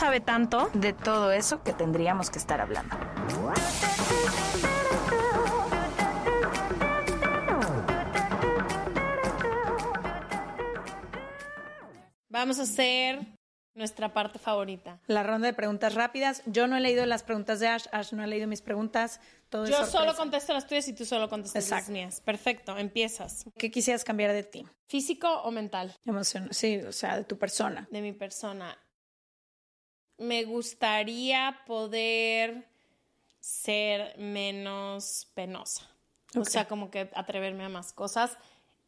sabe tanto. de todo eso que tendríamos que estar hablando. Vamos a hacer nuestra parte favorita. La ronda de preguntas rápidas. Yo no he leído las preguntas de Ash, Ash no ha leído mis preguntas. Todo es Yo solo contesto las tuyas y tú solo contestas las Exacto. mías. Perfecto, empiezas. ¿Qué quisieras cambiar de ti? ¿Físico o mental? Emoción, sí, o sea, de tu persona. de mi persona. Me gustaría poder ser menos penosa. O sea, como que atreverme a más cosas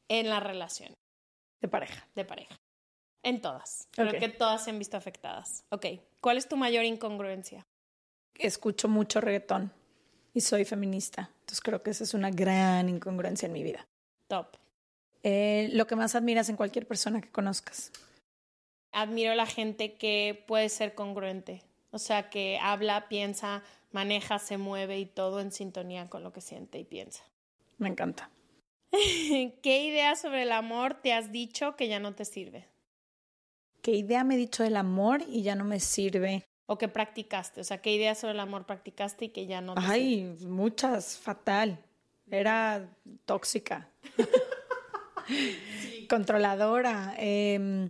en la relación De pareja. de pareja. En todas. Creo que todas se han visto afectadas. Ok. ¿Cuál es tu mayor incongruencia? Escucho mucho reggaetón y soy feminista. Entonces creo que esa es una gran incongruencia en mi vida. Top. Eh, lo que más admiras en cualquier persona que conozcas. Admiro la gente que puede ser congruente. O sea, que habla, piensa, maneja, se mueve y todo en sintonía con lo que siente y piensa. Me encanta. ¿Qué idea sobre el amor te has dicho que ya no te sirve? ¿Qué idea me he dicho del amor y ya no me sirve? ¿O que practicaste? O sea, ¿qué idea sobre el amor practicaste y que ya no te sirve? Ay, muchas, fatal. Era tóxica. Controladora. em,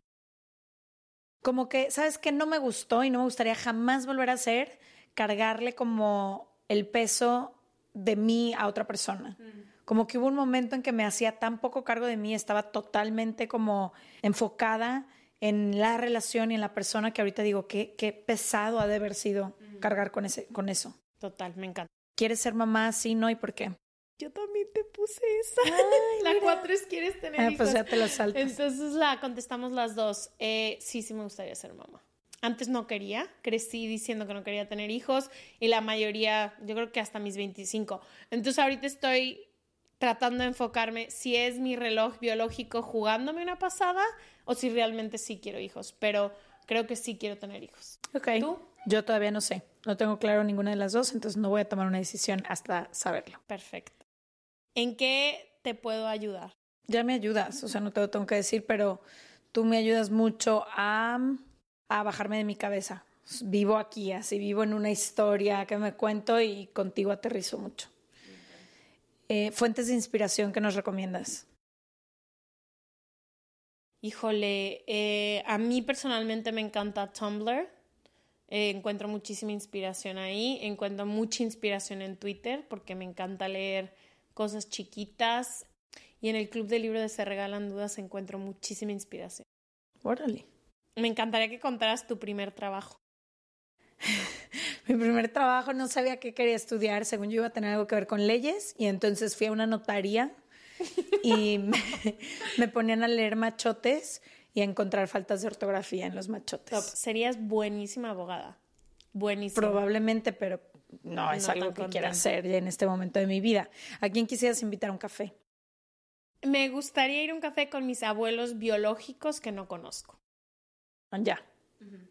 como que, ¿sabes qué? No me gustó y no me gustaría jamás volver a hacer cargarle como el peso de mí a otra persona. Como que hubo un momento en que me hacía tan poco cargo de mí, estaba totalmente como enfocada en la relación y en la persona que ahorita digo, qué, qué pesado ha de haber sido cargar con, ese, con eso. Total, me encanta. ¿Quieres ser mamá? Sí, no, ¿y por qué? Yo también te puse esa. la cuatro es ¿quieres tener Ah, hijos? pues ya te lo saltas. Entonces la contestamos las dos. Eh, sí, sí me gustaría ser mamá. Antes no quería, crecí diciendo que no quería tener hijos y la mayoría, yo creo que hasta mis 25. Entonces ahorita estoy tratando de enfocarme si es mi reloj biológico jugándome una pasada o si realmente sí quiero hijos, pero creo que sí quiero tener hijos. Ok. ¿Tú? Yo todavía no sé. No tengo claro ninguna de las dos, entonces no voy a tomar una decisión hasta saberlo. Perfecto. ¿En qué te puedo ayudar? Ya me ayudas, o sea, no te lo tengo que decir, pero tú me ayudas mucho a, a bajarme de mi cabeza. Vivo aquí, así vivo en una historia que me cuento y contigo aterrizo mucho. Eh, fuentes de inspiración que nos recomiendas. Híjole, eh, a mí personalmente me encanta Tumblr. Eh, encuentro muchísima inspiración ahí. Encuentro mucha inspiración en Twitter porque me encanta leer cosas chiquitas. Y en el club de libros de Se Regalan Dudas encuentro muchísima inspiración. Órale. Me encantaría que contaras tu primer trabajo. Mi primer trabajo no sabía qué quería estudiar, según yo iba a tener algo que ver con leyes y entonces fui a una notaría y me, me ponían a leer machotes y a encontrar faltas de ortografía en los machotes. Top. Serías buenísima abogada. Buenísima. Probablemente, pero no es algo que quiera hacer en este momento de mi vida. ¿A quién quisieras invitar a un café? Me gustaría ir a un café con mis abuelos biológicos que no conozco. Ya.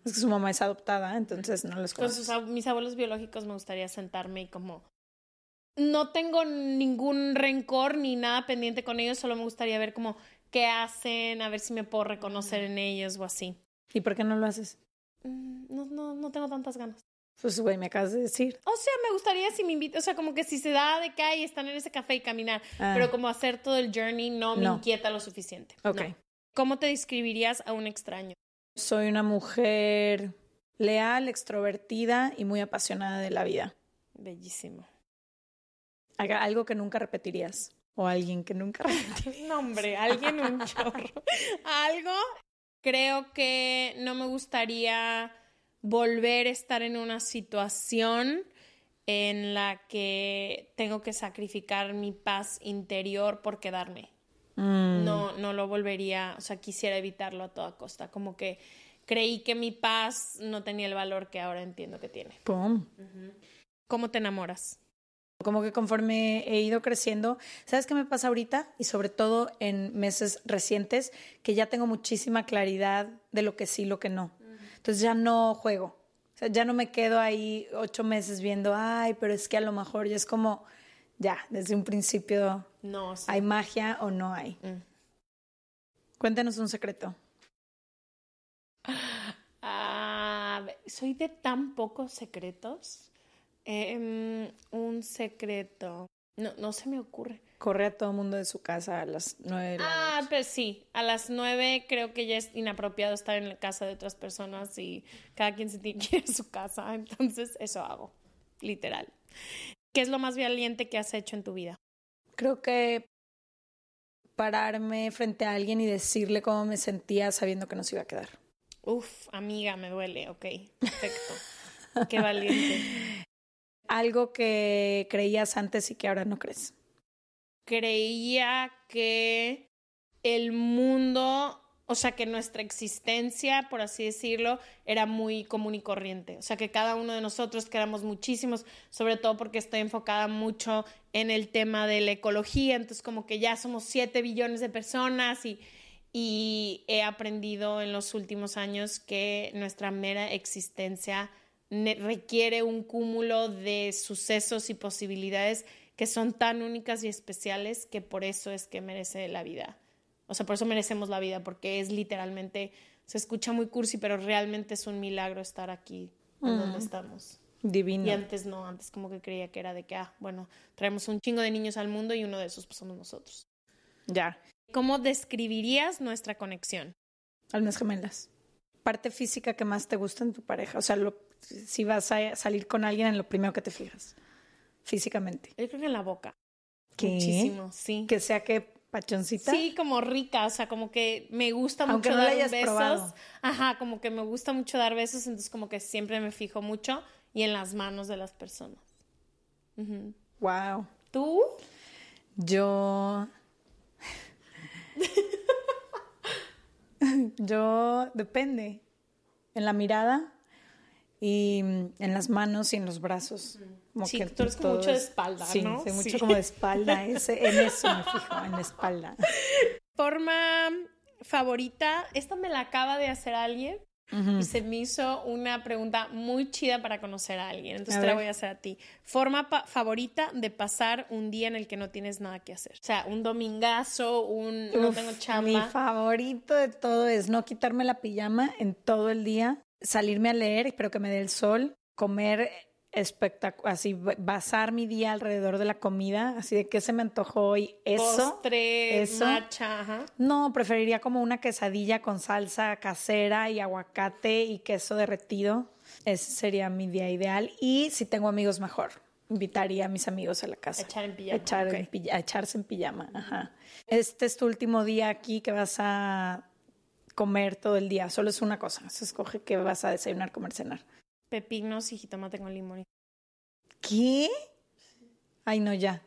Es que su mamá es adoptada, entonces no los Con conozco. sus, ab- mis abuelos biológicos me gustaría sentarme y como... No tengo ningún rencor ni nada pendiente con ellos, solo me gustaría ver como qué hacen, a ver si me puedo reconocer en ellos o así. ¿Y por qué no lo haces? Mm, No, no, no tengo tantas ganas. Pues, güey, me acabas de decir. O sea, me gustaría si me invita, o sea, como que si se da de que hay están en ese café y caminar, Ah. pero como hacer todo el journey no me No. inquieta lo suficiente. Ok. No. ¿Cómo te describirías a un extraño? Soy una mujer leal, extrovertida y muy apasionada de la vida. Bellísimo. Haga Algo que nunca repetirías. O alguien que nunca repetirías. No, hombre, alguien un chorro. Algo, creo que no me gustaría volver a estar en una situación en la que tengo que sacrificar mi paz interior por quedarme. Mm. No, no lo volvería, o sea, quisiera evitarlo a toda costa. Como que creí que mi paz no tenía el valor que ahora entiendo que tiene. Pum. ¿Cómo te enamoras? Como que conforme he ido creciendo, ¿sabes qué me pasa ahorita? Y sobre todo en meses recientes, que ya tengo muchísima claridad de lo que sí, lo que no. Entonces ya no juego. O sea, ya no me quedo ahí ocho meses viendo, ay, pero es que a lo mejor ya es como, ya, desde un principio, No, sí. ¿hay magia o no hay? Mm. Cuéntanos un secreto. Ah, soy de tan pocos secretos. Em, un secreto. No, no se me ocurre. Corre a todo mundo de su casa a las nueve de la Ah, noche. pues sí. A las nueve creo que ya es inapropiado estar en la casa de otras personas y cada quien se tiene que ir a su casa. Entonces, eso hago. Literal. ¿Qué es lo más valiente que has hecho en tu vida? Creo que pararme frente a alguien y decirle cómo me sentía sabiendo que no se iba a quedar. Uf, amiga, me duele. Ok, perfecto. Qué valiente. Algo que creías antes y que ahora no crees. creía que el mundo, o sea, que nuestra existencia, por así decirlo, era muy común y corriente. O sea, que cada uno de nosotros, que muchísimos, sobre todo porque estoy enfocada mucho en el tema de la ecología, entonces como que ya somos 7 billones de personas y, y he aprendido en los últimos años que nuestra mera existencia requiere un cúmulo de sucesos y posibilidades que son tan únicas y especiales que por eso es que merece la vida. O sea, por eso merecemos la vida, porque es literalmente, se escucha muy cursi, pero realmente es un milagro estar aquí donde estamos. Divino. Y antes no, antes como que creía que era de que, ah, bueno, traemos un chingo de niños al mundo y uno de esos pues, somos nosotros. Ya. ¿Cómo describirías nuestra conexión? Almas gemelas. Parte física que más te gusta en tu pareja. O sea, lo- si vas a salir con alguien en lo primero que te fijas. Físicamente. Yo creo que en la boca. ¿Qué? Muchísimo, sí. Que sea que pachoncita. Sí, como rica, o sea, como que me gusta Aunque mucho no la dar hayas besos. probado. Ajá, como que me gusta mucho dar besos, entonces como que siempre me fijo mucho y en las manos de las personas. Wow. ¿Tú? Yo. Yo depende. En la mirada y en las manos y en los brazos. Como Sí, que tú eres como mucho de es- espalda, sí, ¿no? Sí, mucho como de espalda. Ese, en eso me fijo, en la espalda. Forma favorita, esta me la acaba de hacer alguien y se me hizo una pregunta muy chida para conocer a alguien, entonces A te la voy a hacer a ti. Forma favorita de pasar un día en el que no tienes nada que hacer. O sea, un domingazo, un no Uf, tengo Mi chamba. favorito de todo es no quitarme la pijama en todo el día, salirme a leer, pero que me dé el sol, comer espectacular, así ba- basar mi día alrededor de la comida, así de que se me antojó hoy eso. Postre, eso. matcha, ajá. No, preferiría como una quesadilla con salsa casera y aguacate y queso derretido. Ese sería mi día ideal. Y si tengo amigos, mejor. Invitaría a mis amigos a la casa. Echar en pijama, Echar en pilla- a echarse en pijama. Ajá. Este es tu último día aquí que vas a comer todo el día. Solo es una cosa. Se escoge qué vas a desayunar, comer, cenar. Pepinos y jitomate con limón. ¿Qué? Ay, no, ya.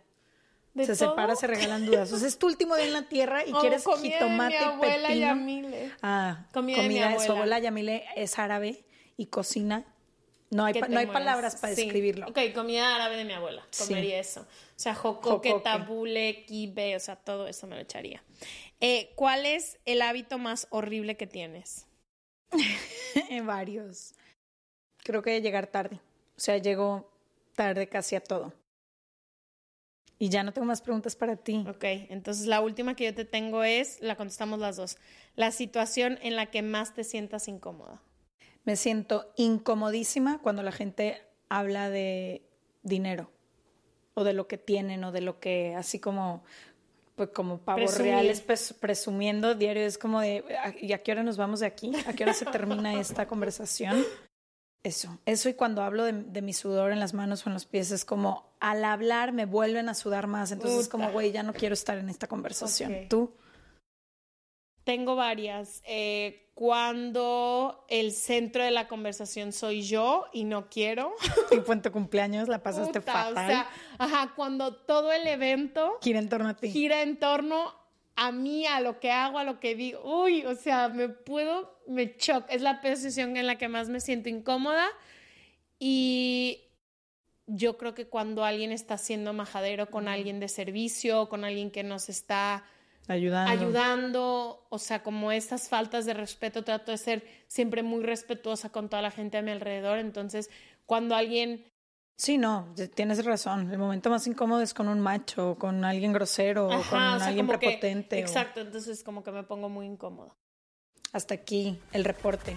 ¿De se todo? separa, se regalan dudas. O sea, es tu último día en la tierra y Oh, quieres de jitomate mi abuela y pepino. Yamile. Ah, Comida comida, de mi su abuela Yamile es árabe y cocina. No hay, pa- no hay palabras para Sí. describirlo. Ok, comida árabe de mi abuela. Sí. Comería eso. O sea, jocoque, Jocoque. tabule, kibe, o sea, todo eso me lo echaría. Eh, ¿Cuál es el hábito más horrible que tienes? Varios. Creo que llegar tarde. O sea, llego tarde casi a todo. Y ya no tengo más preguntas para ti. Ok, entonces la última que yo te tengo es, la contestamos las dos, la situación en la que más te sientas incómoda. Me siento incomodísima cuando la gente habla de dinero o de lo que tienen o de lo que así como pues como pavos Presumir. reales pres- presumiendo diario es como de "¿A- ¿y a qué hora nos vamos de aquí? ¿A qué hora se termina esta conversación? Eso, eso y cuando hablo de, de, mi sudor en las manos o en los pies es como al hablar me vuelven a sudar más, entonces es como, güey, ya no quiero estar en esta conversación. Okay. ¿Tú? Tengo varias. Eh, cuando el centro de la conversación soy yo y no quiero. Y fue en tu cumpleaños, la pasaste Puta, fatal. O sea, ajá, cuando todo el evento gira en torno a ti. Gira en torno a mí, a lo que hago, a lo que digo. Uy, o sea, me puedo, me choca. Es la posición en la que más me siento incómoda. Y yo creo que cuando alguien está siendo majadero con alguien de servicio, con alguien que nos está ayudando. ayudando, o sea, como estas faltas de respeto, trato de ser siempre muy respetuosa con toda la gente a mi alrededor. Entonces, cuando alguien Sí, no, tienes razón. El momento más incómodo es con un macho, con alguien grosero, Ajá, con o sea, alguien que- prepotente. o- exacto, entonces como que me pongo muy incómoda. Hasta aquí el reporte.